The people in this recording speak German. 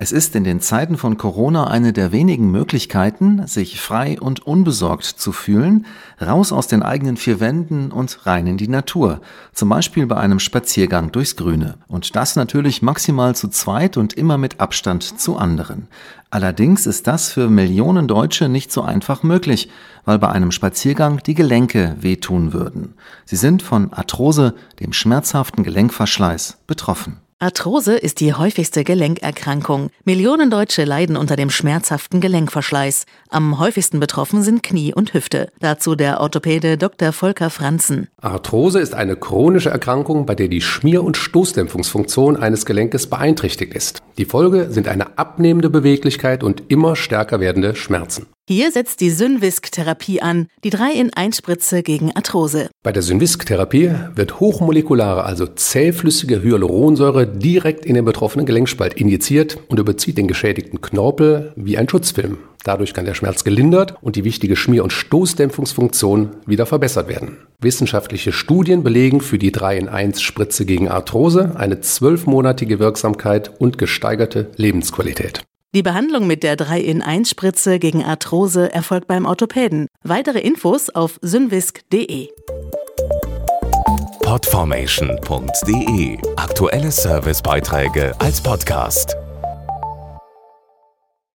Es ist in den Zeiten von Corona eine der wenigen Möglichkeiten, sich frei und unbesorgt zu fühlen, raus aus den eigenen vier Wänden und rein in die Natur, zum Beispiel bei einem Spaziergang durchs Grüne. Und das natürlich maximal zu zweit und immer mit Abstand zu anderen. Allerdings ist das für Millionen Deutsche nicht so einfach möglich, weil bei einem Spaziergang die Gelenke wehtun würden. Sie sind von Arthrose, dem schmerzhaften Gelenkverschleiß, betroffen. Arthrose ist die häufigste Gelenkerkrankung. Millionen Deutsche leiden unter dem schmerzhaften Gelenkverschleiß. Am häufigsten betroffen sind Knie und Hüfte. Dazu der Orthopäde Dr. Volker Franzen. Arthrose ist eine chronische Erkrankung, bei der die Schmier- und Stoßdämpfungsfunktion eines Gelenkes beeinträchtigt ist. Die Folge sind eine abnehmende Beweglichkeit und immer stärker werdende Schmerzen. Hier setzt die Synvisk-Therapie an, die 3-in-1-Spritze gegen Arthrose. Bei der Synvisk-Therapie wird hochmolekulare, also zähflüssige Hyaluronsäure direkt in den betroffenen Gelenkspalt injiziert und überzieht den geschädigten Knorpel wie ein Schutzfilm. Dadurch kann der Schmerz gelindert und die wichtige Schmier- und Stoßdämpfungsfunktion wieder verbessert werden. Wissenschaftliche Studien belegen für die 3-in-1-Spritze gegen Arthrose eine zwölfmonatige Wirksamkeit und gesteigerte Lebensqualität. Die Behandlung mit der 3-in-1-Spritze gegen Arthrose erfolgt beim Orthopäden. Weitere Infos auf synvisk.de. Podformation.de Aktuelle Servicebeiträge als Podcast.